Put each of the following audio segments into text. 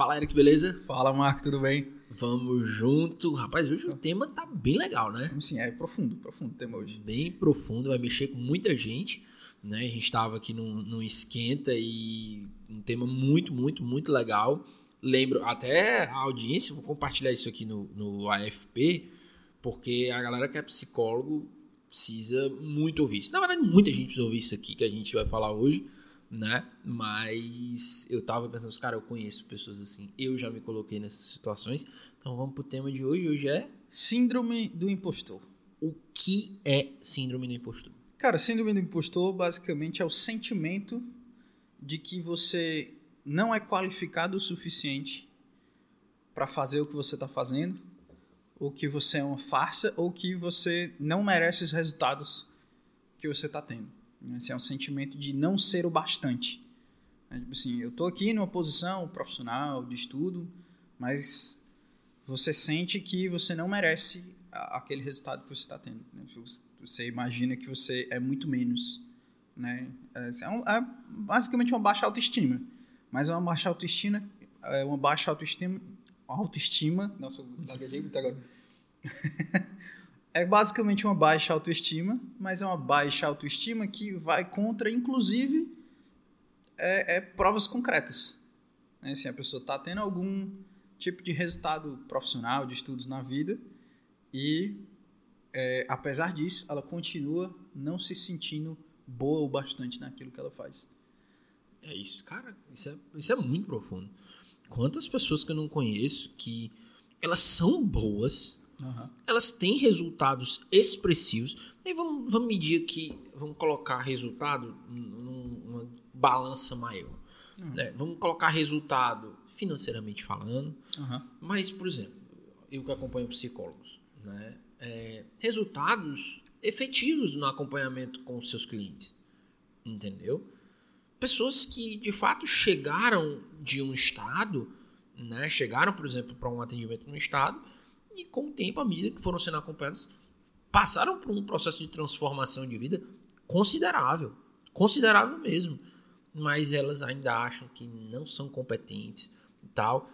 Fala, Eric, beleza? Fala, Marco, tudo bem? Vamos junto. Rapaz, hoje o tema tá bem legal, né? Sim, é profundo, profundo o tema hoje. Bem profundo, vai mexer com muita gente, né? A gente tava aqui num, num esquenta e um tema muito, muito, muito legal. Lembro até a audiência, vou compartilhar isso aqui no, no AFP, porque a galera que é psicólogo precisa muito ouvir isso. Na verdade, muita gente precisa ouvir isso aqui que a gente vai falar hoje, né? Mas eu tava pensando, cara, eu conheço pessoas assim, eu já me coloquei nessas situações. Então vamos pro tema de hoje. Hoje é Síndrome do impostor. o que é síndrome do impostor? Cara, síndrome do impostor basicamente é o sentimento de que você não é qualificado o suficiente para fazer o que você está fazendo, ou que você é uma farsa, ou que você não merece os resultados que você está tendo. Esse é um sentimento de não ser o bastante. É, tipo assim, eu estou aqui numa posição profissional, de estudo, mas você sente que você não merece aquele resultado que você está tendo. né? Você imagina que você é muito menos. Né? É, é um- é basicamente uma baixa autoestima. Mas é uma baixa autoestima. É uma baixa autoestima. Autoestima. Nossa, gaguejei muito agora. é basicamente uma baixa autoestima, mas é uma baixa autoestima que vai contra, inclusive, é, é provas concretas. Né? Assim, a pessoa está tendo algum tipo de resultado profissional, de estudos na vida, e é, apesar disso, ela continua não se sentindo boa o bastante naquilo que ela faz. É isso, cara, isso é, isso é muito profundo. Quantas pessoas que eu não conheço que elas são boas, elas têm resultados expressivos. E vamos, vamos medir aqui, vamos colocar resultado num- numa balança maior. né? Vamos colocar resultado financeiramente falando, Aham. mas, por exemplo, eu que acompanho psicólogos, né? É, resultados efetivos no acompanhamento com os seus clientes, entendeu? Pessoas que de fato chegaram de um estado, né? Chegaram, por exemplo, para um atendimento no estado e com o tempo, à medida que foram sendo acompanhados, passaram por um processo de transformação de vida considerável, considerável mesmo. Mas elas ainda acham que não são competentes e tal.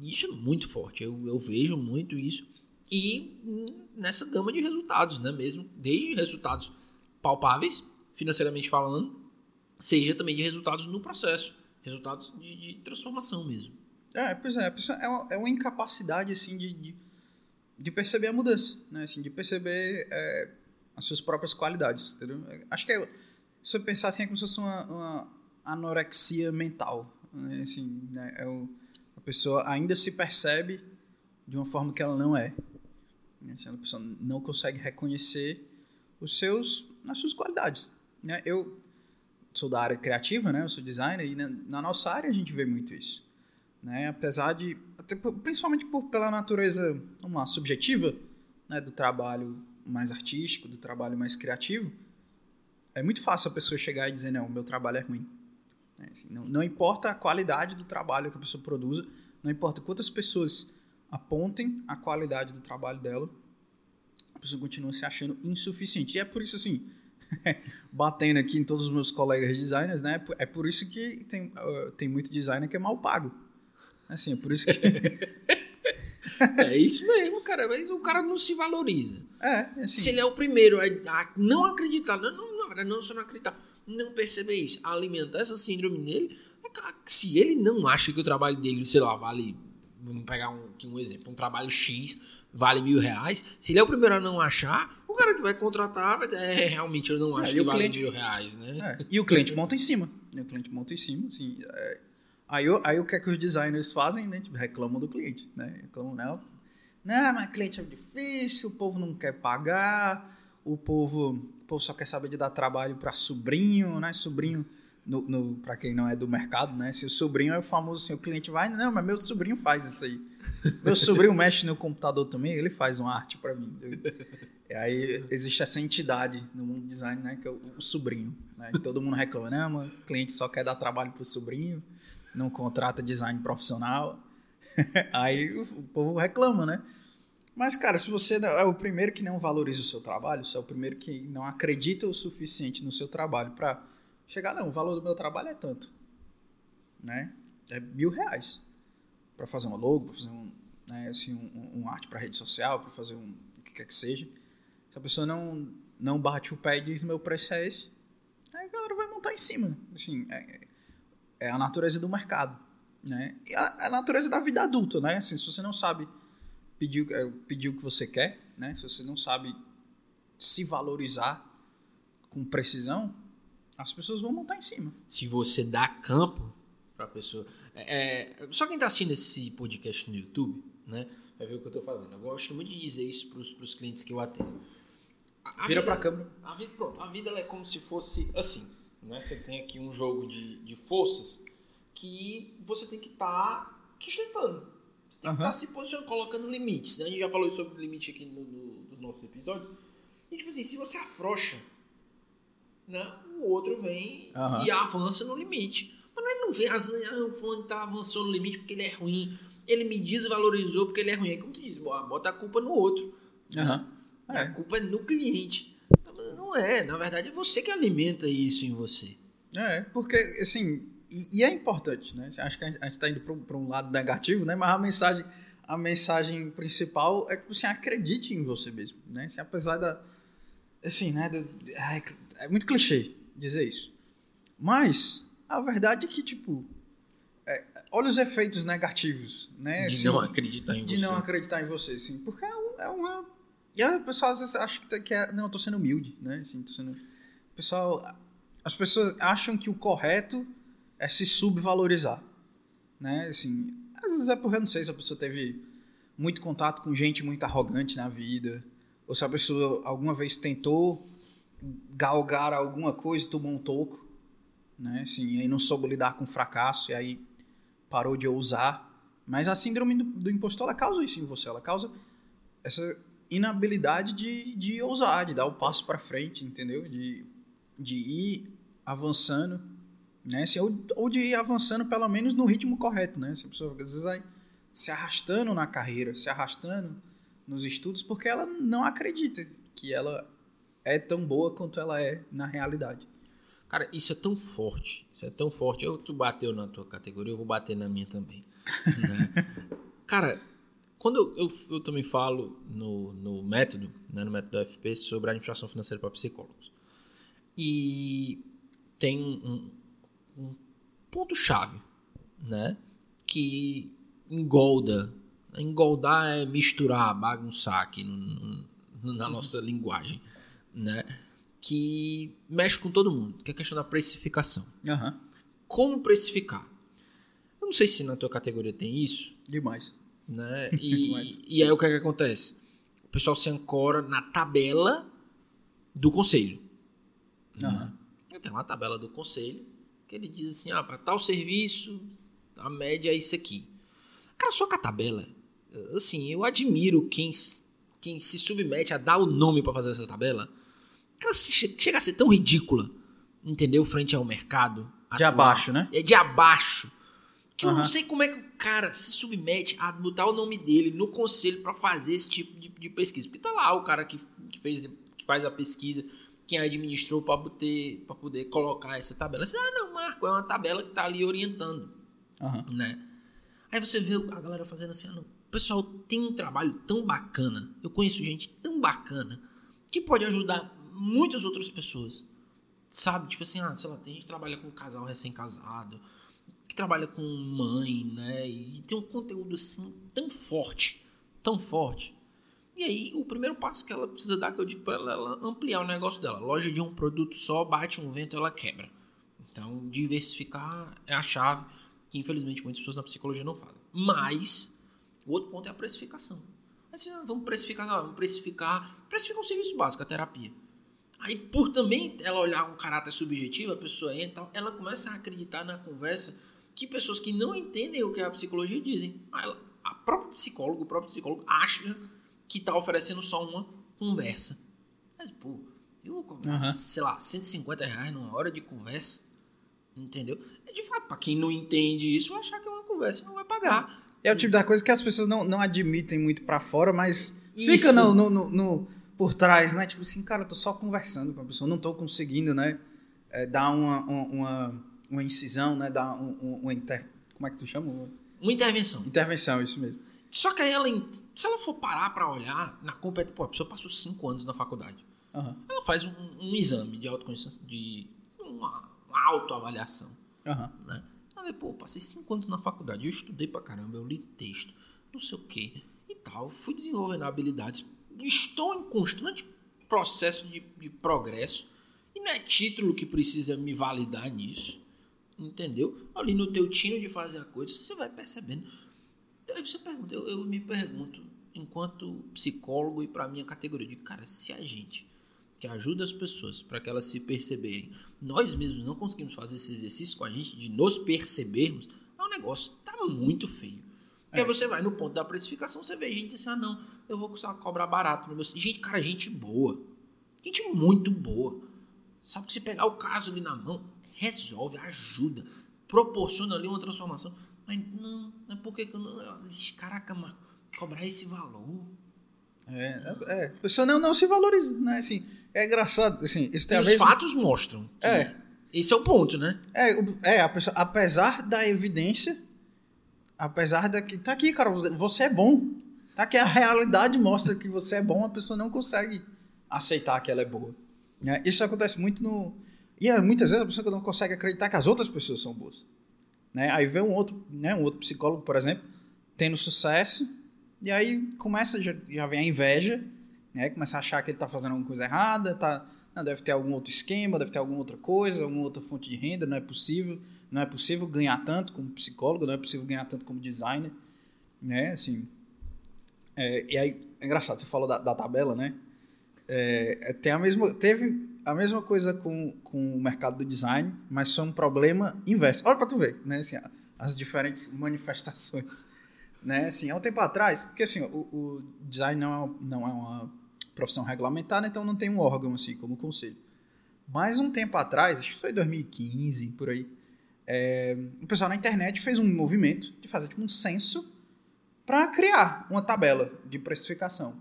Isso é muito forte. Eu, eu vejo muito isso. E hum, nessa gama de resultados, né? Mesmo desde resultados palpáveis, financeiramente falando, seja também de resultados no processo, resultados de, de transformação mesmo. É, pois é, é uma, é uma incapacidade, assim, de, de, de perceber a mudança, né? Assim, de perceber é, as suas próprias qualidades, entendeu? Acho que, é, se eu pensar assim, é como se fosse uma, uma anorexia mental, né? Assim, né? É o, a pessoa ainda se percebe de uma forma que ela não é. Né? Assim, a pessoa não consegue reconhecer os seus, as suas qualidades, né? Eu sou da área criativa, né? Eu sou designer e na, na nossa área a gente vê muito isso né? Apesar de, principalmente por, pela natureza, lá, subjetiva, né, do trabalho mais artístico, do trabalho mais criativo, é muito fácil a pessoa chegar e dizer não, meu trabalho é ruim. Né, assim, Não, não importa a qualidade do trabalho que a pessoa produza, não importa quantas pessoas apontem a qualidade do trabalho dela, a pessoa continua se achando insuficiente. E é por isso assim, batendo aqui em todos os meus colegas designers, né? É por isso que tem, uh, tem muito designer que é mal pago. Assim, é por isso que. É isso mesmo, cara. Mas o cara não se valoriza. É, assim. Se ele é o primeiro a não acreditar, não, não, verdade, não só não acreditar, não perceber isso, alimentar essa síndrome nele, é claro que se ele não acha que o trabalho dele, sei lá, vale. Vamos pegar um, aqui um exemplo, um trabalho X vale mil reais. Se ele é o primeiro a não achar, o cara que vai contratar vai dizer, é, realmente eu não É, acho e que vale cliente- mil reais, né? É, E o cliente monta em cima. né? O cliente monta em cima, assim. é. Aí, o- aí o que é que os designers fazem, né? Tipo, reclamam do cliente, né? Reclamam, não. Não, mas cliente é difícil, o povo não quer pagar, o povo, o povo só quer saber de dar trabalho para sobrinho, né? Sobrinho, no, no, para quem não é do mercado, né? Se o sobrinho é o famoso assim, o cliente vai, não, mas meu sobrinho faz isso aí. Meu sobrinho mexe no computador também, ele faz uma arte para mim. E aí existe essa entidade no mundo do design, né? Que é o, o sobrinho. Né? E todo mundo reclama, não, mas o cliente só quer dar trabalho pro sobrinho, não contrata design profissional. aí o, povo reclama, né? Mas, cara, se você é o primeiro que não valoriza o seu trabalho, se é o primeiro que não acredita o suficiente no seu trabalho para chegar, não, o valor do meu trabalho é tanto, né? É mil reais. para fazer uma logo, para fazer um, né, assim, um, um arte para rede social, para fazer um o que quer que seja. Se a pessoa não, não bate o pé e diz meu preço é esse, aí a galera vai montar em cima. Assim, é, é a natureza do mercado. Né? E a, a, natureza da vida adulta, né? Assim, se você não sabe pedir, é, pedir o que você quer, né? Se você não sabe se valorizar com precisão, as pessoas vão montar em cima. Se você dá campo para a pessoa. É, é, só quem está assistindo esse podcast no YouTube, né? Vai ver o que eu estou fazendo. Eu gosto muito de dizer isso para os clientes que eu atendo. A, a Vira para a câmera. A vida, pronto, a vida é como se fosse assim. Né? Você tem aqui um jogo de, de forças que você tem que estar tá sustentando. Você tem uhum. que estar tá se posicionando, colocando limites. Né? A gente já falou sobre limite aqui no, no, nos nossos episódios. E tipo assim, se você afrouxa, né, o outro vem uhum. e avança no limite. Mas ele não vem, ah, o fulano tá avançando no limite porque ele é ruim. Ele me desvalorizou porque ele é ruim. Aí como tu diz, bota a culpa no outro. Uhum. É. A culpa é no cliente. Não é, na verdade é você que alimenta isso em você. É, porque assim, e, e é importante, né? Acho que a gente está indo para um lado negativo, né? Mas a mensagem, a mensagem principal é que você acredite em você mesmo, né? Assim, apesar da, assim, né? Do, é, é muito clichê dizer isso, mas a verdade é que tipo, é, olha os efeitos negativos, né? De assim, não acreditar em de você. De não acreditar em você, assim, porque é, é uma e a pessoa às vezes acha que, tá, que é, não, eu tô sendo humilde, né? Assim, tô sendo, o pessoal, as pessoas acham que o correto é se subvalorizar, né? Assim, às vezes é porque eu não sei se a pessoa teve muito contato com gente muito arrogante na vida, ou se a pessoa alguma vez tentou galgar alguma coisa e tomou um toco, né? Assim, aí não soube lidar com fracasso e aí parou de ousar. Mas a síndrome do, do impostor, ela causa isso em você, ela causa essa inabilidade de, de ousar, de dar o passo para frente, entendeu? De, de ir avançando, né? Assim, ou, ou de ir avançando pelo menos no ritmo correto, né? Se a pessoa às vezes vai se arrastando na carreira, se arrastando nos estudos, porque ela não acredita que ela é tão boa quanto ela é na realidade. Cara, isso é tão forte, isso é tão forte. Eu, tu bateu na tua categoria, eu vou bater na minha também. Né? Cara, quando eu, eu, eu, também falo no, no método, né, no método FP, sobre a administração financeira para psicólogos. E tem um, um ponto-chave, né? Que engolda. Engoldar é misturar, bagunçar aqui no, no, na nossa linguagem, né? Que mexe com todo mundo, que é a questão da precificação. Uhum. Como precificar? Eu não sei se na tua categoria tem isso. Demais. Né? E, e aí o que, é que acontece? O pessoal se ancora na tabela do conselho. Uhum. Né? Tem uma tabela do conselho que ele diz assim: ah, para tal serviço, a média é isso aqui. Cara, só com a tabela, assim, eu admiro quem, quem se submete a dar o nome para fazer essa tabela. Cara, chega a ser tão ridícula, entendeu? Frente ao mercado. De atual. abaixo, né? É de abaixo. Que uhum. eu não sei como é que o cara se submete a botar o nome dele no conselho para fazer esse tipo de, de, pesquisa. Porque tá lá o cara que, que, fez, que faz a pesquisa, quem administrou para poder, poder colocar essa tabela. Você, ah, não, Marco, é uma tabela que tá ali orientando. Uhum. Né? Aí você vê a galera fazendo assim, ah, não, o pessoal tem um trabalho tão bacana. Eu conheço gente tão bacana que pode ajudar muitas outras pessoas. Sabe? Tipo assim, ah, sei lá, tem gente que trabalha com um casal recém-casado que trabalha com mãe, né? E tem um conteúdo assim tão forte, tão forte. E aí, o primeiro passo que ela precisa dar, que eu digo para ela, ela ampliar o negócio dela. Loja de um produto só, bate um vento, ela quebra. Então, diversificar é a chave que, infelizmente, muitas pessoas na psicologia não fazem. Mas, o outro ponto é a precificação. Assim, ah, vamos precificar, vamos precificar, precificar um serviço básico, a terapia. Aí, por também ela olhar um caráter subjetivo, a pessoa entra, ela começa a acreditar na conversa que pessoas que não entendem o que é a psicologia dizem. A própria psicólogo, o próprio psicólogo acha que está oferecendo só uma conversa. Mas, pô, eu vou cobrar, uhum. sei lá, 150 reais numa hora de conversa, entendeu? É de fato, para quem não entende isso, vai achar que é uma conversa e não vai pagar. É o tipo da coisa que as pessoas não, não admitem muito para fora, mas isso. fica no, no, no, no, por trás, né? Tipo assim, cara, eu tô só conversando com a pessoa, não tô conseguindo, né? É, dar uma, uma, uma uma incisão, né? Dar um, um, inter... Como é que tu chama? Uma intervenção. Intervenção, isso mesmo. Só que aí ela, se ela for parar pra olhar na competência, pô, a pessoa passou cinco anos na faculdade. Aham. Ela faz um, um exame de autoconhecimento, de uma, uma autoavaliação, Aham. né? Ela vê, pô, passei cinco anos na faculdade, eu estudei pra caramba, eu li texto, não sei o quê e tal, fui desenvolvendo habilidades, estou em constante processo de, de progresso e não é título que precisa me validar nisso, entendeu? Ali no teu tino de fazer a coisa, você vai percebendo. Aí você pergunta, eu, eu me pergunto, enquanto psicólogo e para minha categoria, de cara, se a gente que ajuda as pessoas para que elas se perceberem, nós mesmos não conseguimos fazer esse exercício com a gente de nos percebermos, é um negócio que tá muito feio. Porque É. aí você vai no ponto da precificação, você vê gente assim, ah não, eu vou começar a cobrar barato no meu. Gente, cara, gente boa. Gente muito boa. Sabe que se pegar o caso ali na mão, resolve, ajuda, proporciona ali uma transformação. Mas não, é porque que eu não. Caraca, mas cobrar esse valor. É, é, é. A pessoa não, não se valoriza, né? Assim, é engraçado, assim, isso tem E a os fatos mostram. que É. Esse é o ponto, né? É, é a pessoa, apesar da evidência, apesar da que tá aqui, cara, você é bom. Tá aqui a realidade mostra que você é bom, a pessoa não consegue aceitar que ela é boa. né? Isso acontece muito no e é, muitas vezes a pessoa não consegue acreditar que as outras pessoas são boas. Né? Aí vê um outro, né, um outro psicólogo, por exemplo, tendo sucesso, e aí começa já, já vem a inveja, né? Começa a achar que ele tá fazendo alguma coisa errada, tá não, deve ter algum outro esquema, deve ter alguma outra coisa, alguma outra fonte de renda, não é possível, não é possível ganhar tanto como psicólogo, não é possível ganhar tanto como designer, né? Assim, é, e aí é engraçado, você falou da, da tabela, né? É, tem a mesma, teve a mesma coisa com, com o mercado do design, mas foi um problema inverso. Olha para tu ver, né? Assim, as diferentes manifestações, né? Assim, há um tempo atrás, porque assim, o, o design não é, não é uma profissão regulamentada, então não tem um órgão assim como o conselho. Mas um tempo atrás, acho que foi 2015, por aí, é, o pessoal na internet fez um movimento de fazer tipo um censo para criar uma tabela de precificação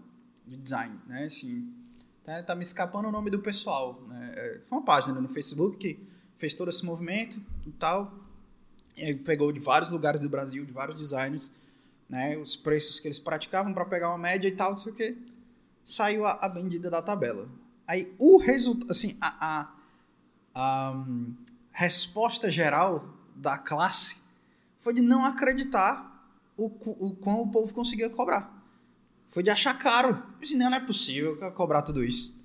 de design, né? Assim, tá, tá me escapando o nome do pessoal, né? É, Foi uma página no Facebook que fez todo esse movimento e tal. E pegou de vários lugares do Brasil, de vários designers, né? Os preços que eles praticavam para pegar uma média e tal, não sei o que. Saiu a, a da tabela. Aí o resultado, assim, a, a, a hum, resposta geral da classe foi de não acreditar o, o quão o povo conseguia cobrar. Foi de achar caro. Disse, não, não é possível cobrar tudo isso.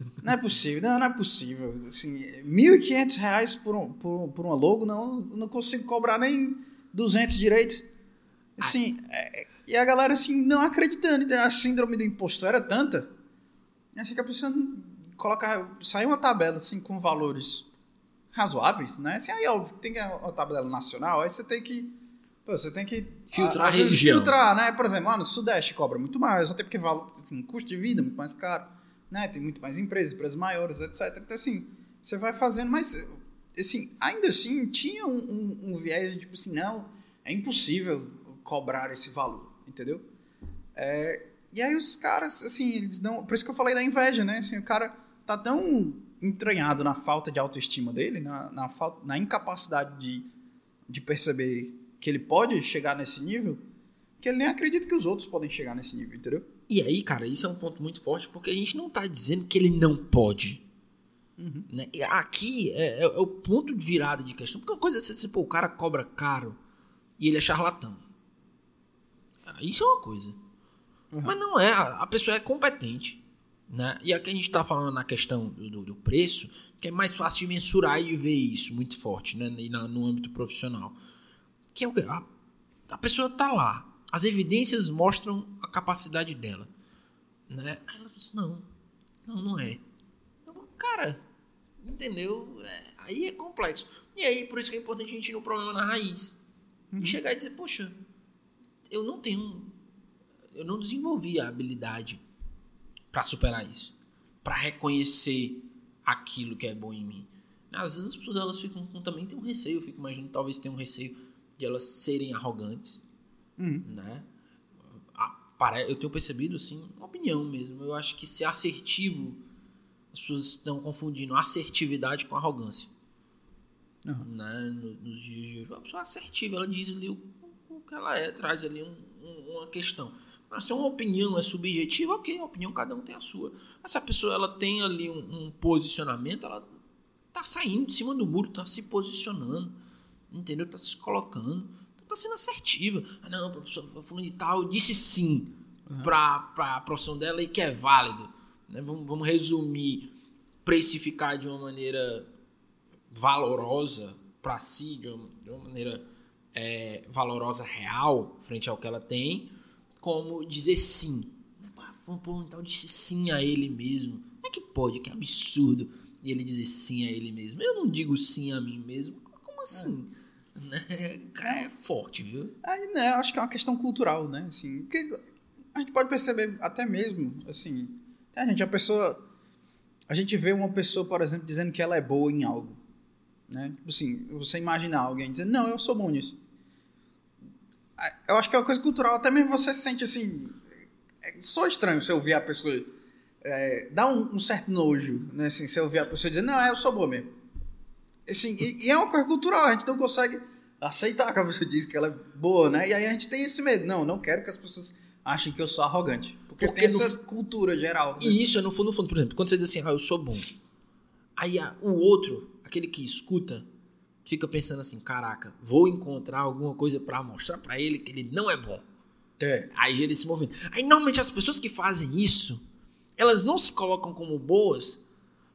Não é possível, não, não é possível. Assim, 1.500 reais por, um, por, por uma logo, não, não consigo cobrar nem 200 direito. Assim, é- e a galera, assim, não acreditando. A síndrome do impostor era tanta. Assim que a pessoa coloca, sai uma tabela, assim, com valores razoáveis, né? Assim, aí, ó, tem uma tabela nacional, aí você tem que pô, você tem que Filtrar a- a vezes região. filtrar, né? Por exemplo, lá no Sudeste cobra muito mais, até porque vale, assim, custo de vida é muito mais caro, né? Tem muito mais empresas, empresas maiores, etc. Então, assim, você vai fazendo, mas, assim, ainda assim, tinha um, um, um viés de, tipo assim, não, é impossível cobrar esse valor, entendeu? É, e aí os caras, assim, eles não... Por isso que eu falei da inveja, né? Assim, o cara tá tão entranhado na falta de autoestima dele, na, na, falta, na incapacidade de, de perceber que ele pode chegar nesse nível, que ele nem acredita que os outros podem chegar nesse nível, entendeu? E aí, cara, isso é um ponto muito forte, porque a gente não tá dizendo que ele não pode. Uhum. Né? Aqui é, é- é o ponto de virada de questão. Porque uma coisa é você dizer, pô, o cara cobra caro e ele é charlatão. Ah, Isso é uma coisa. Uhum. Mas não é, a a pessoa é competente. Né? E aqui a gente tá falando na questão do, do- do preço, que é mais fácil de mensurar e ver isso muito forte né? E na- no âmbito profissional. Que é o? A, a pessoa tá lá. As evidências mostram a capacidade dela. Né? Aí ela diz, não, não, não é. Eu cara, entendeu? É, aí é complexo. E aí, por isso que é importante a gente ir no problema na raiz. E chegar e dizer, poxa, eu não tenho. Eu não desenvolvi a habilidade para superar isso. para reconhecer aquilo que é bom em mim. Às vezes as pessoas elas ficam com, também tem um receio, eu fico imaginando, talvez tenham um receio de elas serem arrogantes, Uhum. né? Eu tenho percebido, assim, uma opinião mesmo. Eu acho que ser assertivo, as pessoas estão confundindo assertividade com arrogância. Uhum. Né? No- Nos dias de hoje. Uma pessoa assertiva, ela diz ali o, o que ela é, traz ali um, um, uma questão. Mas se é uma opinião é subjetiva, ok, a opinião cada um tem a sua. Mas se a pessoa ela tem ali um, um posicionamento, ela tá saindo de cima do muro, tá se posicionando, entendeu? Tá se colocando, tá sendo assertiva. Ah, não, professor, fulano de tal disse sim uhum. para a profissão dela e que é válido. Né? Vamos, vamos resumir, precificar de uma maneira valorosa para si, de uma, de uma maneira é, valorosa real, frente ao que ela tem, como dizer sim. Pô, então disse sim a ele mesmo. Como é que pode? Que absurdo. E ele dizer sim a ele mesmo. Eu não digo sim a mim mesmo. Como assim? É, é forte, viu? É, né, acho que é uma questão cultural, né? Assim, que a gente pode perceber até mesmo, assim, a gente, a pessoa, a gente vê uma pessoa, por exemplo, dizendo que ela é boa em algo, né? Tipo assim, você imaginar alguém dizendo, não, eu sou bom nisso. Eu acho que é uma coisa cultural, até mesmo você se sente assim, é só estranho você ouvir a pessoa, é, dá um, um, certo nojo, né? Assim, você ouvir a pessoa dizer, não, eu sou boa mesmo. Assim, e, e é uma coisa cultural, a gente não consegue aceitar que a pessoa diz que ela é boa, né? E aí a gente tem esse medo, não, não quero que as pessoas achem que eu sou arrogante. Porque, porque tem no... essa cultura geral. Né? E isso é no fundo, no fundo, por exemplo, quando você diz assim, ah, eu sou bom. Aí o outro, aquele que escuta, fica pensando assim, caraca, vou encontrar alguma coisa para mostrar para ele que ele não é bom. É. Aí gera esse movimento. Aí normalmente as pessoas que fazem isso, elas não se colocam como boas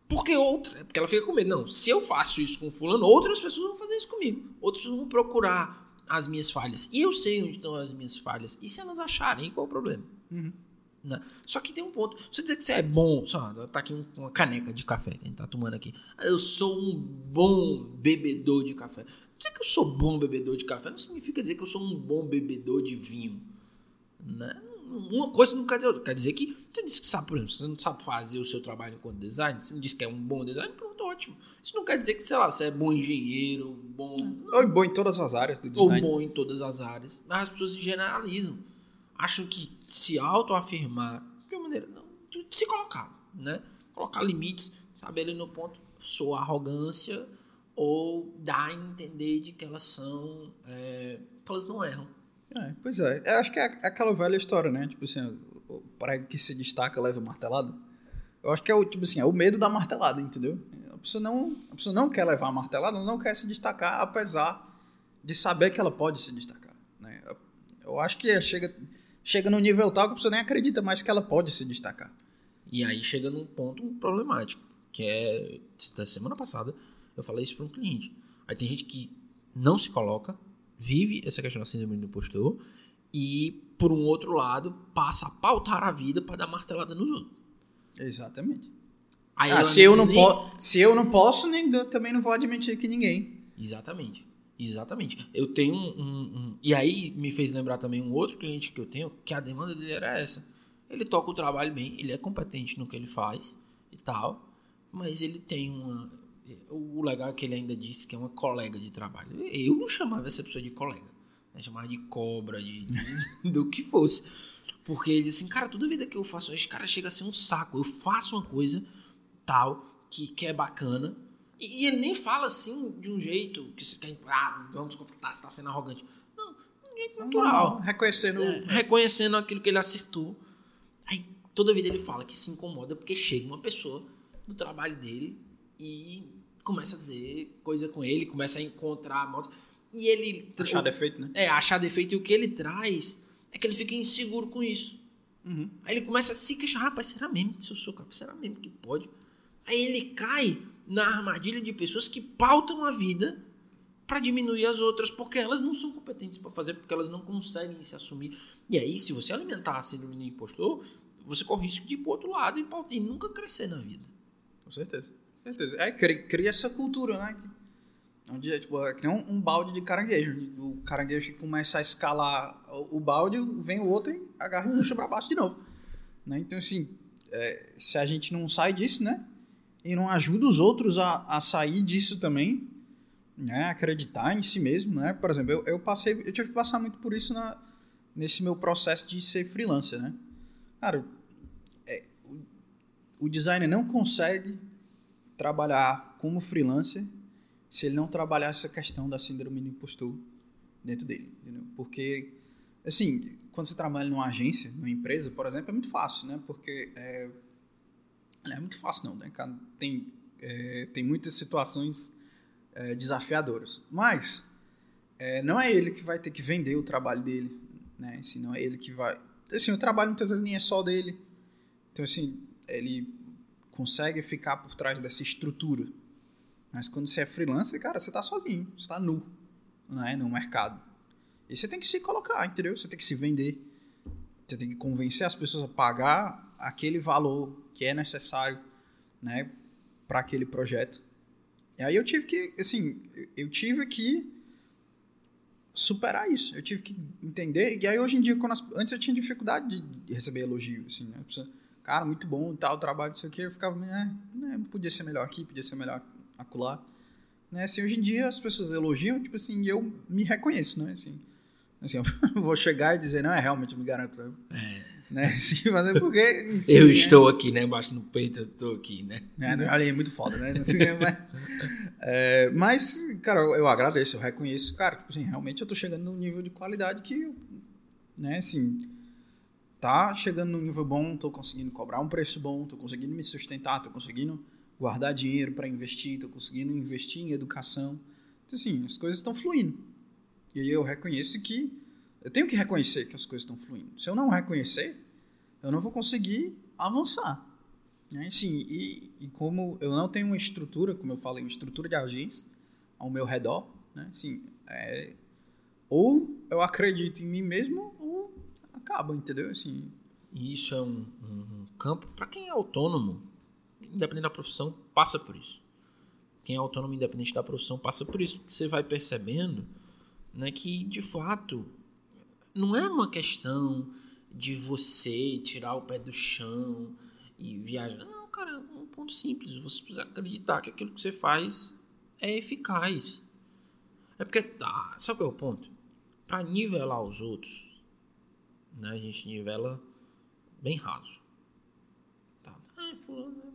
porque outra, porque ela fica com medo. Não, se eu faço isso com fulano, outras pessoas vão fazer isso comigo. Outras vão procurar as minhas falhas. E eu sei onde estão as minhas falhas. E se elas acharem, qual é o problema? Uhum. Né? Só que tem um ponto. Você dizer que você é bom, só tá aqui uma caneca de café que a gente tá tomando aqui. Eu sou um bom bebedor de café. Dizer que eu sou bom bebedor de café não significa dizer que eu sou um bom bebedor de vinho. Né? Uma coisa não quer dizer outra. Quer dizer que você disse que sabe, por exemplo, você não sabe fazer o seu trabalho enquanto design, você não disse que é um bom design, pronto, ótimo. Isso não quer dizer que, sei lá, você é bom engenheiro, bom. Ou bom em todas as áreas do design. Ou bom em todas as áreas. Mas as pessoas generalizam acham que se autoafirmar de uma maneira, não, de se colocar, né? Colocar limites, sabe, ali no ponto, sou arrogância ou dar a entender de que elas são, é, que elas não erram. É, pois é, eu acho que é aquela velha história, né? Tipo assim, para que se destaca leva martelada. Eu acho que é o tipo assim, é o medo da martelada, entendeu? A pessoa não, a pessoa não quer levar a martelada, não quer se destacar, apesar de saber que ela pode se destacar. Né? Eu acho que chega chega no nível tal que a pessoa nem acredita mais que ela pode se destacar. E aí chega num ponto problemático, que é da semana passada eu falei isso para um cliente. Aí tem gente que não se coloca, vive essa questão da síndrome do impostor e por um outro lado passa a pautar a vida para dar martelada nos outros. Exatamente. Ah, se, eu não nem... se eu não posso, nem, também não vou admitir que ninguém. Exatamente. Exatamente. Eu tenho um, um, um, E aí me fez lembrar também um outro cliente que eu tenho, que a demanda dele era essa. Ele toca o trabalho bem, ele é competente no que ele faz e tal, mas ele tem uma. O legal é que ele ainda disse que é uma colega de trabalho. Eu não chamava essa pessoa de colega. Eu chamava de cobra, de, de do que fosse. Porque ele disse assim, cara, toda vida que eu faço, esse cara chega a ser um saco. Eu faço uma coisa tal que, que é bacana, e, e, ele nem fala assim de um jeito que você quer, ah, vamos conflitar, você está sendo arrogante. Não, de um jeito natural. Não, reconhecendo. É, reconhecendo aquilo que ele acertou. Aí toda vida ele fala que se incomoda porque chega uma pessoa do trabalho dele e começa a dizer coisa com ele, começa a encontrar motos. E ele. Achar defeito, né? É, achar defeito. E o que ele traz é que ele fica inseguro com isso. Uhum. Aí ele começa a se queixar, rapaz, será mesmo que se eu sou capaz? Será mesmo que pode? Aí ele cai na armadilha de pessoas que pautam a vida para diminuir as outras, porque elas não são competentes para fazer, porque elas não conseguem se assumir. E aí, se você alimentar a síndrome do impostor, você corre risco de ir para outro lado e, pautar, e nunca crescer na vida. Com certeza. Certeza. É, cria, essa cultura, né? Onde é, tipo, é que nem um, um, balde de caranguejo. O caranguejo que começa a escalar o, o balde, vem o outro e agarra e puxa para baixo de novo. Né? Então, assim, é, se a gente não sai disso, né? e não ajuda os outros a, a sair disso também, né? Acreditar em si mesmo, né? Por exemplo, eu, eu passei, eu tive que passar muito por isso na, nesse meu processo de ser freelancer, né? Cara, é, o, o designer não consegue trabalhar como freelancer se ele não trabalhar essa questão da síndrome do impostor dentro dele, entendeu? Porque, assim, quando você trabalha numa agência, numa empresa, por exemplo, é muito fácil, né? Porque é, é muito fácil não, né? Tem, é, tem muitas situações é, desafiadoras. Mas é, não é ele que vai ter que vender o trabalho dele, né? Assim, não é ele que vai... Assim, o trabalho muitas vezes nem é só dele. Então, assim, ele consegue ficar por trás dessa estrutura. Mas quando você é freelancer, cara, você está sozinho, você está nu né, no mercado. E você tem que se colocar, entendeu? Você tem que se vender. Você tem que convencer as pessoas a pagar aquele valor que é necessário, né, para aquele projeto. E aí eu tive que, assim, eu tive que superar isso. Eu tive que entender. E aí hoje em dia, quando as, antes eu tinha dificuldade de receber elogio, assim, né? Cara, muito bom e tal, trabalho, isso aqui. Eu ficava, né, né, podia ser melhor aqui, podia ser melhor acolá. Né? Assim, hoje em dia as pessoas elogiam, tipo assim, eu me reconheço, né? Assim, assim eu vou chegar e dizer, não, é realmente, eu me garanto. É. Né? Assim, mas é porque. Enfim, eu né? estou aqui, né? Baixo no peito, eu estou aqui, né? É, ali é muito foda, né? Assim, é, mas, é, mas, cara, eu, eu, agradeço, eu reconheço, cara, tipo assim, realmente eu estou chegando num nível de qualidade que, né, assim, tá chegando num nível bom, estou conseguindo cobrar um preço bom, estou conseguindo me sustentar, estou conseguindo guardar dinheiro para investir, estou conseguindo investir em educação. Então, assim, as coisas estão fluindo. E aí eu reconheço que eu tenho que reconhecer que as coisas estão fluindo. Se eu não reconhecer, eu não vou conseguir avançar. Né? Sim, e, e como eu não tenho uma estrutura, como eu falei, uma estrutura de agência ao meu redor, né? Assim, é, ou eu acredito em mim mesmo acaba, entendeu? Assim, isso é um, um campo para quem é autônomo independente da profissão, passa por isso. Quem é autônomo, independente da profissão, passa por isso. Porque você vai percebendo né, que, de fato, não é uma questão de você tirar o pé do chão e viajar. Não, cara, é um ponto simples. Você precisa acreditar que aquilo que você faz é eficaz. É porque, ah, sabe qual é o ponto? Para nivelar os outros, né, a gente nivela bem raso. Tá? Ah, fulano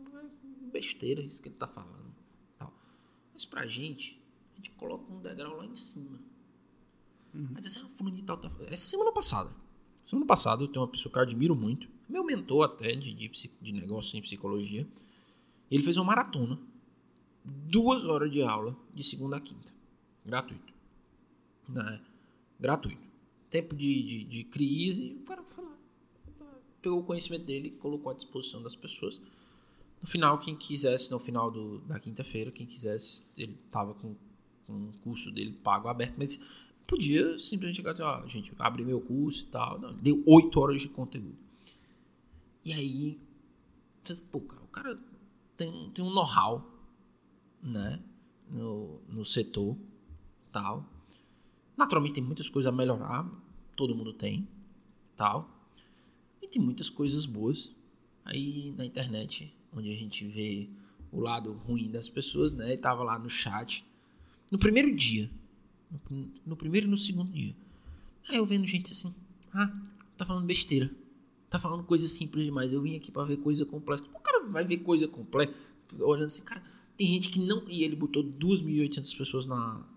besteira isso que ele tá falando. Tal. Mas pra gente, a gente coloca um degrau lá em cima. Uhum. Mas essa é fulano de tal tá Essa semana passada. Semana passada eu tenho uma pessoa que eu admiro muito. Meu mentor até de, de, de negócio em psicologia. Ele fez uma maratona. Duas horas de aula de segunda a quinta. Gratuito. Né? Gratuito. Tempo de, de, de crise, o cara foi lá. Pegou o conhecimento dele, colocou à disposição das pessoas. No final, quem quisesse, no final do, da quinta-feira, quem quisesse, ele tava com, com um curso dele pago aberto, mas podia simplesmente chegar e dizer, ó, gente, abre meu curso e tal. Não, deu oito horas de conteúdo. E aí, pô, cara, o cara tem, tem um know-how, né, no, no setor, tal. Naturalmente tem muitas coisas a melhorar, todo mundo tem, tal. E tem muitas coisas boas. Aí na internet onde a gente vê o lado ruim das pessoas, né? E tava lá no chat. No primeiro dia. No, primeiro e no segundo dia. Aí eu vendo gente assim. Ah, tá falando besteira. Tá falando coisa simples demais. Eu vim aqui para ver coisa complexa. O cara vai ver coisa complexa. Olhando assim, cara, tem gente que não. E ele botou 2.800 pessoas na,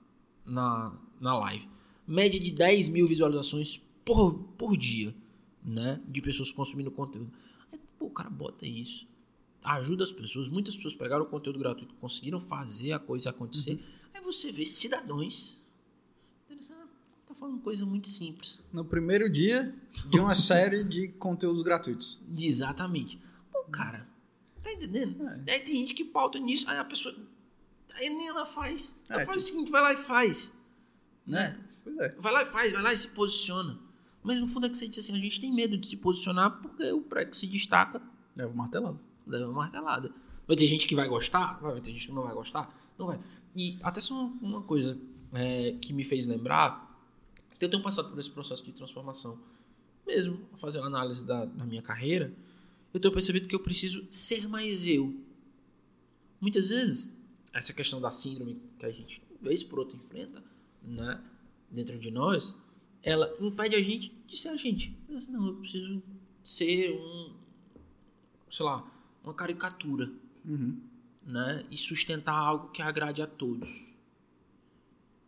na, na live. Média de 10 mil visualizações por, por dia, né? De pessoas consumindo conteúdo. Aí, pô, o cara bota isso ajuda as pessoas. Muitas pessoas pegaram o conteúdo gratuito, conseguiram fazer a coisa acontecer. Uhum. Aí você vê cidadãos. Tá falando coisa muito simples. No primeiro dia de uma série de conteúdos gratuitos. Exatamente. Pô, cara, tá entendendo? É. Aí tem gente que pauta nisso, aí a pessoa. Aí nem ela faz. Ela é, faz tipo... o seguinte, vai lá e faz. Né? Pois é. Vai lá e faz, vai lá e se posiciona. Mas no fundo é que você diz assim, a gente tem medo de se posicionar porque o prego se destaca. É o martelado leva uma martelada. Vai ter gente que vai gostar, vai ter gente que não vai gostar, não vai. E até só uma coisa é, que me fez lembrar, que eu tenho passado por esse processo de transformação, mesmo fazer uma análise da, da minha carreira, eu tenho percebido que eu preciso ser mais eu. Muitas vezes, essa questão da síndrome que a gente, vez por outra, enfrenta, né, dentro de nós, ela impede a gente de ser a gente. Não, eu preciso ser um, sei lá, uma caricatura, uhum. né? E sustentar algo que agrade a todos,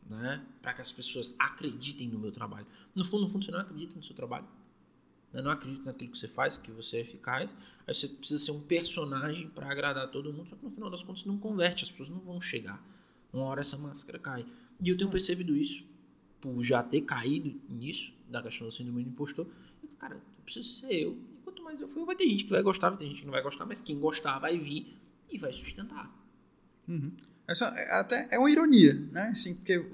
né? né? Para que as pessoas acreditem no meu trabalho. No fundo, no fundo, você não acredita no seu trabalho. Né? Não acredita naquilo que você faz, que você é eficaz. Aí você precisa ser um personagem para agradar todo mundo. Só que no final das contas não converte, as pessoas não vão chegar. Uma hora essa máscara cai. E eu tenho percebido isso, por já ter caído nisso, da questão do síndrome do impostor. E, cara, eu preciso ser eu. E quanto mais eu for, vai ter gente que vai gostar, vai ter gente que não vai gostar, mas quem gostar vai vir e vai sustentar. Uhum. Essa é, até é uma ironia, né? Assim, porque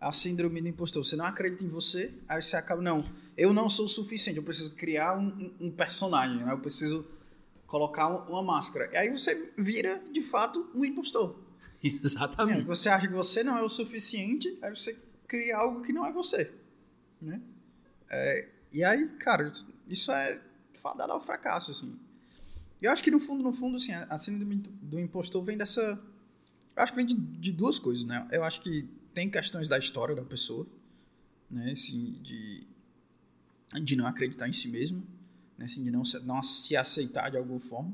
a síndrome do impostor, você não acredita em você, aí você acaba, não, eu não sou o suficiente, eu preciso criar um, um, personagem, né? Eu preciso colocar um, uma máscara. E aí você vira, de fato, um impostor. Exatamente. É, você acha que você não é o suficiente, aí você cria algo que não é você, né? É, e aí, cara, isso é fadado ao fracasso, assim. Eu acho que no fundo, no fundo, assim, a síndrome do impostor vem dessa... Eu acho que vem de, de duas coisas, né? Eu acho que tem questões da história da pessoa, né? Assim, de, de não acreditar em si mesmo, né? Assim, de não se, não se aceitar de alguma forma.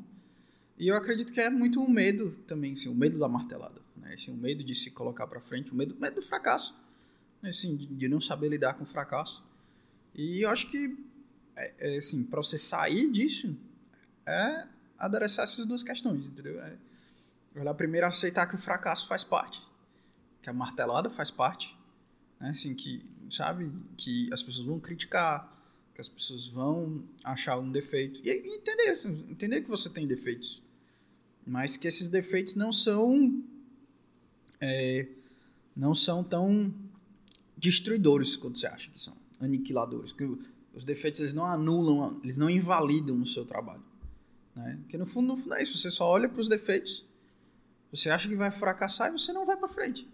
E eu acredito que é muito o medo também, assim, o medo da martelada, né? Assim, o medo de se colocar para frente, o medo, medo do fracasso, né? assim, de, de, não saber lidar com o fracasso. E eu acho que, é, é, assim, para você sair disso, é adereçar essas duas questões, entendeu? É, olhar primeiro aceitar que o fracasso faz parte, que a martelada faz parte, né? Assim, que, sabe, que as pessoas vão criticar, que as pessoas vão achar um defeito. E entender, assim, entender que você tem defeitos mas que esses defeitos não são é, não são tão destruidores quanto você acha que são, aniquiladores, que os defeitos eles não anulam, eles não invalidam o seu trabalho, né? Porque no fundo, no fundo é isso, você só olha para os defeitos, você acha que vai fracassar e você não vai para frente.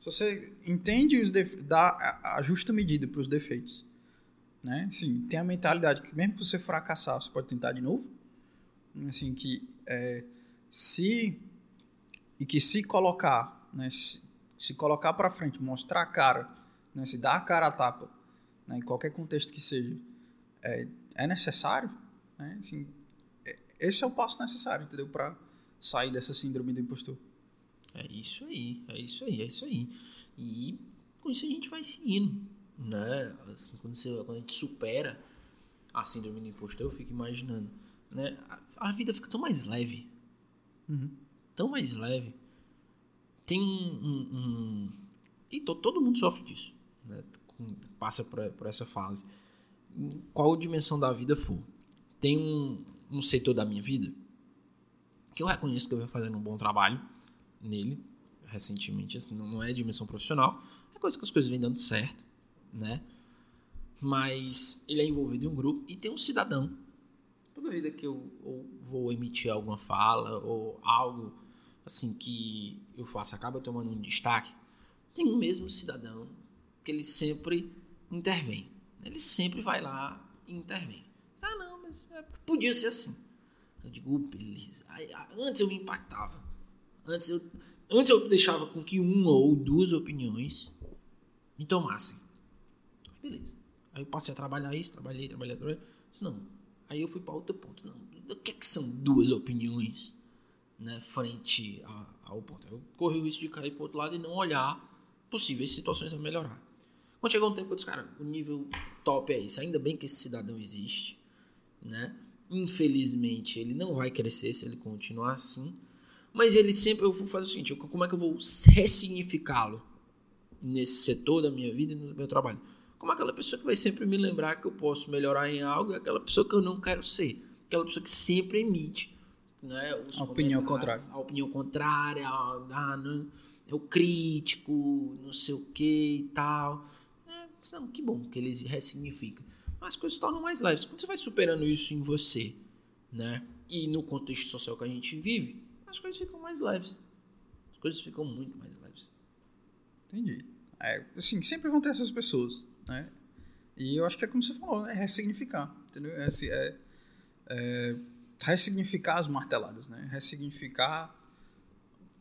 Se você entende os dá a, a justa medida para os defeitos, né? Sim, tem a mentalidade que mesmo que você fracassar, você pode tentar de novo, assim que é, se e que se colocar, né, se, se colocar para frente, mostrar a cara, né, se dar a cara a tapa, né, em qualquer contexto que seja, é, é necessário, né, assim, é, esse é o passo necessário, entendeu, para sair dessa síndrome do impostor. É isso aí, é isso aí, é isso aí. E com isso a gente vai seguindo, né? Assim, quando, você, quando a gente supera a síndrome do impostor, eu fico imaginando, né? A, a vida fica tão mais leve, Uhum. Tão mais leve. Tem um. um, um... E to, todo mundo sofre disso. Né? Passa por, por essa fase. Qual dimensão da vida for. Tem um, um setor da minha vida que eu reconheço que eu venho fazendo um bom trabalho nele recentemente. Assim, não é dimensão profissional. É coisa que as coisas vêm dando certo. Né? Mas ele é envolvido em um grupo e tem um cidadão toda vida que eu vou emitir alguma fala ou algo assim que eu faço acaba tomando um destaque, tem um mesmo cidadão que ele sempre intervém. Ele sempre vai lá e intervém. Ah, não, mas é podia ser assim. Eu digo, beleza. Antes eu me impactava. Antes eu, antes eu deixava com que uma ou duas opiniões me tomassem. Beleza. Aí eu passei a trabalhar isso, trabalhei, trabalhei, trabalhei. Disse, não, Aí eu fui para outro ponto. Não, o que, é que são duas opiniões né, frente a, ao ponto? Eu corri o risco de cair para outro lado e não olhar possíveis situações a melhorar. Quando chegou um tempo, eu disse, cara, o nível top é isso. Ainda bem que esse cidadão existe, né? Infelizmente, ele não vai crescer se ele continuar assim. Mas ele sempre, eu vou fazer o seguinte, como é que eu vou ressignificá-lo nesse setor da minha vida e no meu trabalho? Como aquela pessoa que vai sempre me lembrar que eu posso melhorar em algo, aquela pessoa que eu não quero ser, aquela pessoa que sempre emite né, a opinião contrária. A opinião contrária, ah, não, é o crítico, não sei o que e tal. É, não, que bom que eles ressignificam. Mas as coisas se tornam mais leves. Quando você vai superando isso em você, né? E no contexto social que a gente vive, as coisas ficam mais leves. As coisas ficam muito mais leves. Entendi. É, assim, sempre vão ter essas pessoas. Né? E eu acho que é como você falou, é ressignificar, entendeu? É, é, é ressignificar as marteladas, né? Ressignificar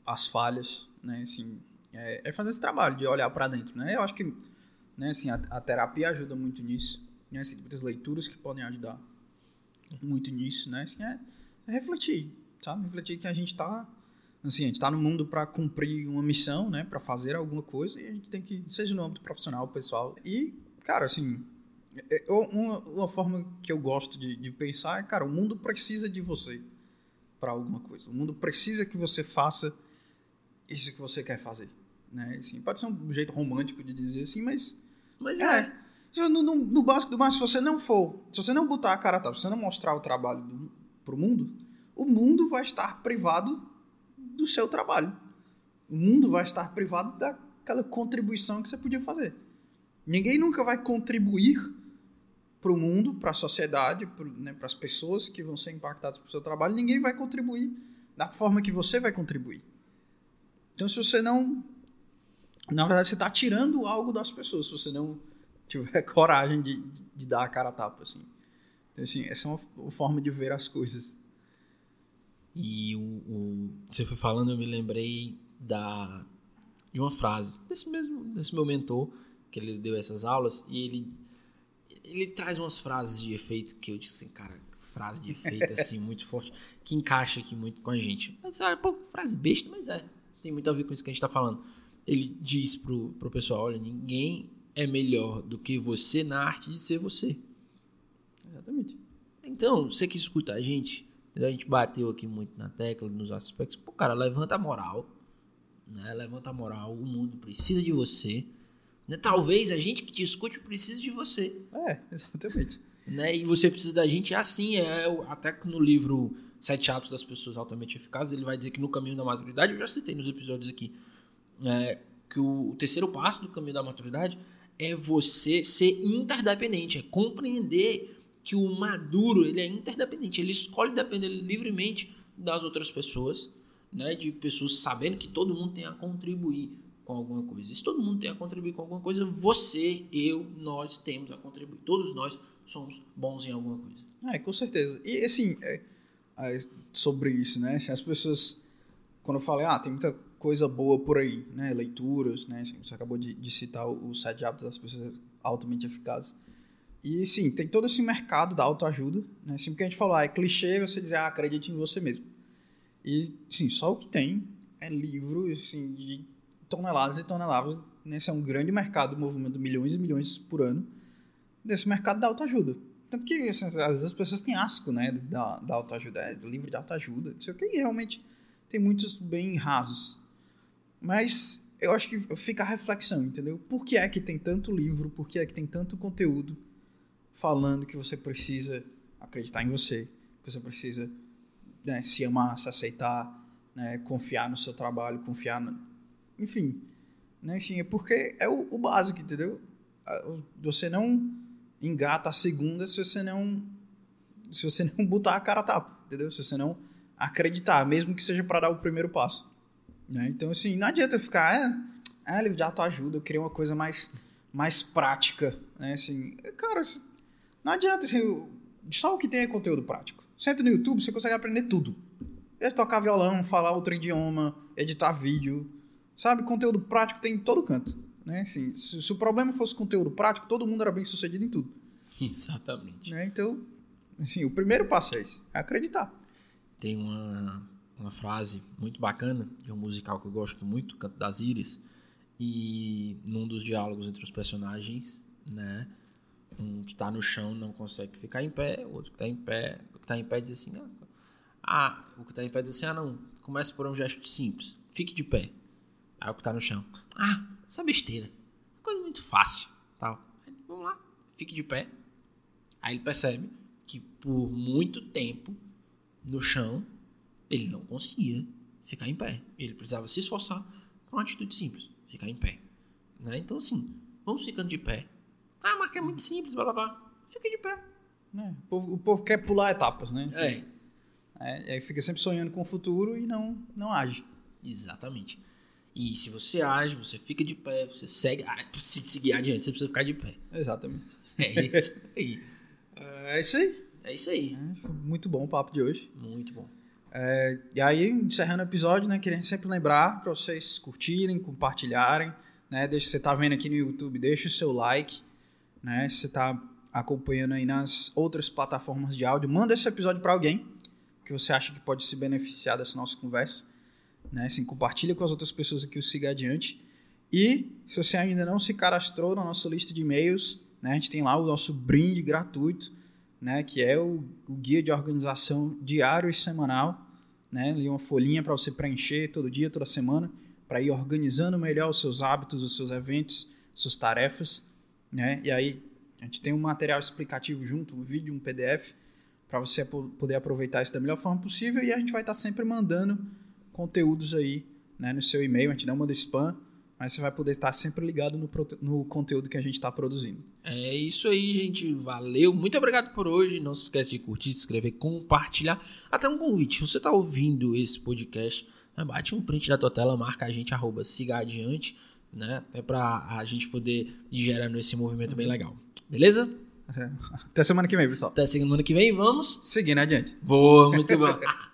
as falhas, né? Assim, é, é fazer esse trabalho de olhar para dentro, né? Eu acho que, né? Assim, a, a terapia ajuda muito nisso, né? Assim, muitas leituras que podem ajudar muito nisso, né? Assim, é, é refletir, sabe? Refletir que a gente está Assim, a gente está no mundo para cumprir uma missão, né? Para fazer alguma coisa e a gente tem que, seja no âmbito profissional, pessoal. E, cara, assim, é, é, uma, uma forma que eu gosto de, de pensar é, cara, o mundo precisa de você para alguma coisa. O mundo precisa que você faça isso que você quer fazer, né? Assim, pode ser um jeito romântico de dizer assim, mas Mas é. é. No, no, no básico do mais, se você não for, se você não botar a cara a tapa, se você não mostrar o trabalho do, pro mundo, o mundo vai estar privado do seu trabalho. O mundo vai estar privado daquela contribuição que você podia fazer. Ninguém nunca vai contribuir para o mundo, para a sociedade, para né, as pessoas que vão ser impactadas pelo seu trabalho. Ninguém vai contribuir da forma que você vai contribuir. Então, se você não. Na verdade, você está tirando algo das pessoas, se você não tiver coragem de, de dar a cara a tapa, assim. Então, assim, essa é uma, uma forma de ver as coisas. E o, o- você foi falando, eu me lembrei da de uma frase desse mesmo desse meu mentor que ele deu essas aulas e ele ele traz umas frases de efeito que eu disse assim, cara, frase de efeito assim muito forte que encaixa aqui muito com a gente. Mas, ah, pô, frase besta, mas é tem muito a ver com isso que a gente tá falando. Ele diz pro, pro pessoal, olha, ninguém é melhor do que você na arte de ser você. Exatamente. Então, você que escuta a gente, a gente bateu aqui muito na tecla, nos aspectos. Pô, cara, levanta a moral. Né? Levanta a moral. O mundo precisa de você. Né? Talvez a gente que te escute precise de você. É, exatamente. Né? E você precisa da gente assim. É, o- até que no livro Sete Hábitos das Pessoas Altamente Eficazes, ele vai dizer que no caminho da maturidade, eu já citei nos episódios aqui, é, que o, o terceiro passo do caminho da maturidade é você ser interdependente, é compreender que o maduro ele é interdependente, ele escolhe depender livremente das outras pessoas, né, de pessoas sabendo que todo mundo tem a contribuir com alguma coisa. Se todo mundo tem a contribuir com alguma coisa, você, eu, nós temos a contribuir. Todos nós somos bons em alguma coisa. É, com certeza. E assim, é, é, sobre isso, né? Assim, as pessoas, quando eu falei, ah, tem muita coisa boa por aí, né? Leituras, né? Assim, Você acabou de, de citar o, o Sete Hábitos das Pessoas Altamente Eficazes. E sim, tem todo esse mercado da autoajuda, né? Assim, porque a gente falou, ah, é clichê você dizer, ah, acredite em você mesmo. E, sim, só o que tem é livro, assim, de toneladas e toneladas. Esse é um grande mercado, movimento milhões e milhões por ano, desse mercado da autoajuda. Tanto que assim, às vezes as pessoas têm asco, né, da, da autoajuda, é, livro de autoajuda, não sei o que, e realmente tem muitos bem rasos. Mas eu acho que fica a reflexão, entendeu? Por que é que tem tanto livro, por que é que tem tanto conteúdo falando que você precisa acreditar em você, que você precisa né, se amar, se aceitar, né, confiar no seu trabalho, confiar no... Enfim, né, assim, é porque é o, o básico, entendeu? Ah, Você não engata a segunda se você não se você não botar a cara a tapa, entendeu? Se você não acreditar, mesmo que seja para dar o primeiro passo. Né? Então, assim, não adianta ficar, é, é livro de autoajuda, eu queria uma coisa mais, mais prática, né? Assim, cara, não adianta, assim, só o que tem é conteúdo prático. Senta no YouTube, você consegue aprender tudo. É tocar violão, falar outro idioma, editar vídeo, sabe? Conteúdo prático tem em todo canto, né? Assim, se, se o problema fosse conteúdo prático, todo mundo era bem sucedido em tudo, Exatamente. né? Então, assim, o primeiro passo é esse, é acreditar. Tem uma, uma frase muito bacana de um musical que eu gosto muito, Canto das Íris, e num dos diálogos entre os personagens, né, um que tá no chão não consegue ficar em pé, o outro que tá em pé, o que tá em pé diz assim, ah, ah, o que tá em pé diz assim, ah não, comece por um gesto simples, fique de pé. Aí o que tá no chão, ah, essa besteira, coisa muito fácil, tal. Aí, Vamos lá, fique de pé. Aí ele percebe que por muito tempo no chão, ele não conseguia ficar em pé. Ele precisava se esforçar para uma atitude simples, ficar em pé. Né? Então, assim, vamos ficando de pé. Ah, mas que é muito simples, blá blá blá. Fica de pé. né? O, povo, o povo quer pular etapas, né? Assim, É, É, e aí fica sempre sonhando com o futuro e não, não age. exatamente. E se você age, você fica de pé, você segue. Ah, se seguir adiante, você precisa ficar de pé. Exatamente. É isso aí. É isso aí. É isso aí. É, muito bom o papo de hoje. Muito bom. É, e aí, encerrando o episódio, né, queria sempre lembrar para vocês curtirem, compartilharem, né, deixa, você tá vendo aqui no YouTube, deixa o seu like, né, se você tá acompanhando aí nas outras plataformas de áudio, manda esse episódio para alguém que você acha que pode se beneficiar dessa nossa conversa, né? Assim, compartilha com as outras pessoas aqui o Siga Adiante. E se você ainda não se cadastrou na nossa lista de e-mails, né? A gente tem lá o nosso brinde gratuito, né? Que é o, o guia de organização diário e semanal, né? Ali uma folhinha para você preencher todo dia, toda semana, para ir organizando melhor os seus hábitos, os seus eventos, suas tarefas, né? E aí a gente tem um material explicativo junto, um vídeo, um PDF, para você poder aproveitar isso da melhor forma possível e a gente vai estar tá sempre mandando conteúdos aí né, no seu e-mail. A gente não manda spam, mas você vai poder estar sempre ligado no, no conteúdo que a gente está produzindo. É isso aí, gente. Valeu. Muito obrigado por hoje. Não se esquece de curtir, se inscrever, compartilhar. Até um convite. Você está ouvindo esse podcast, né, bate um print da tua tela, marca a gente, arroba, siga adiante, né? Até para a gente poder ir gerando esse movimento bem legal. Beleza? Até semana que vem, pessoal. Até semana que vem, vamos. Seguindo adiante. Boa, muito bom.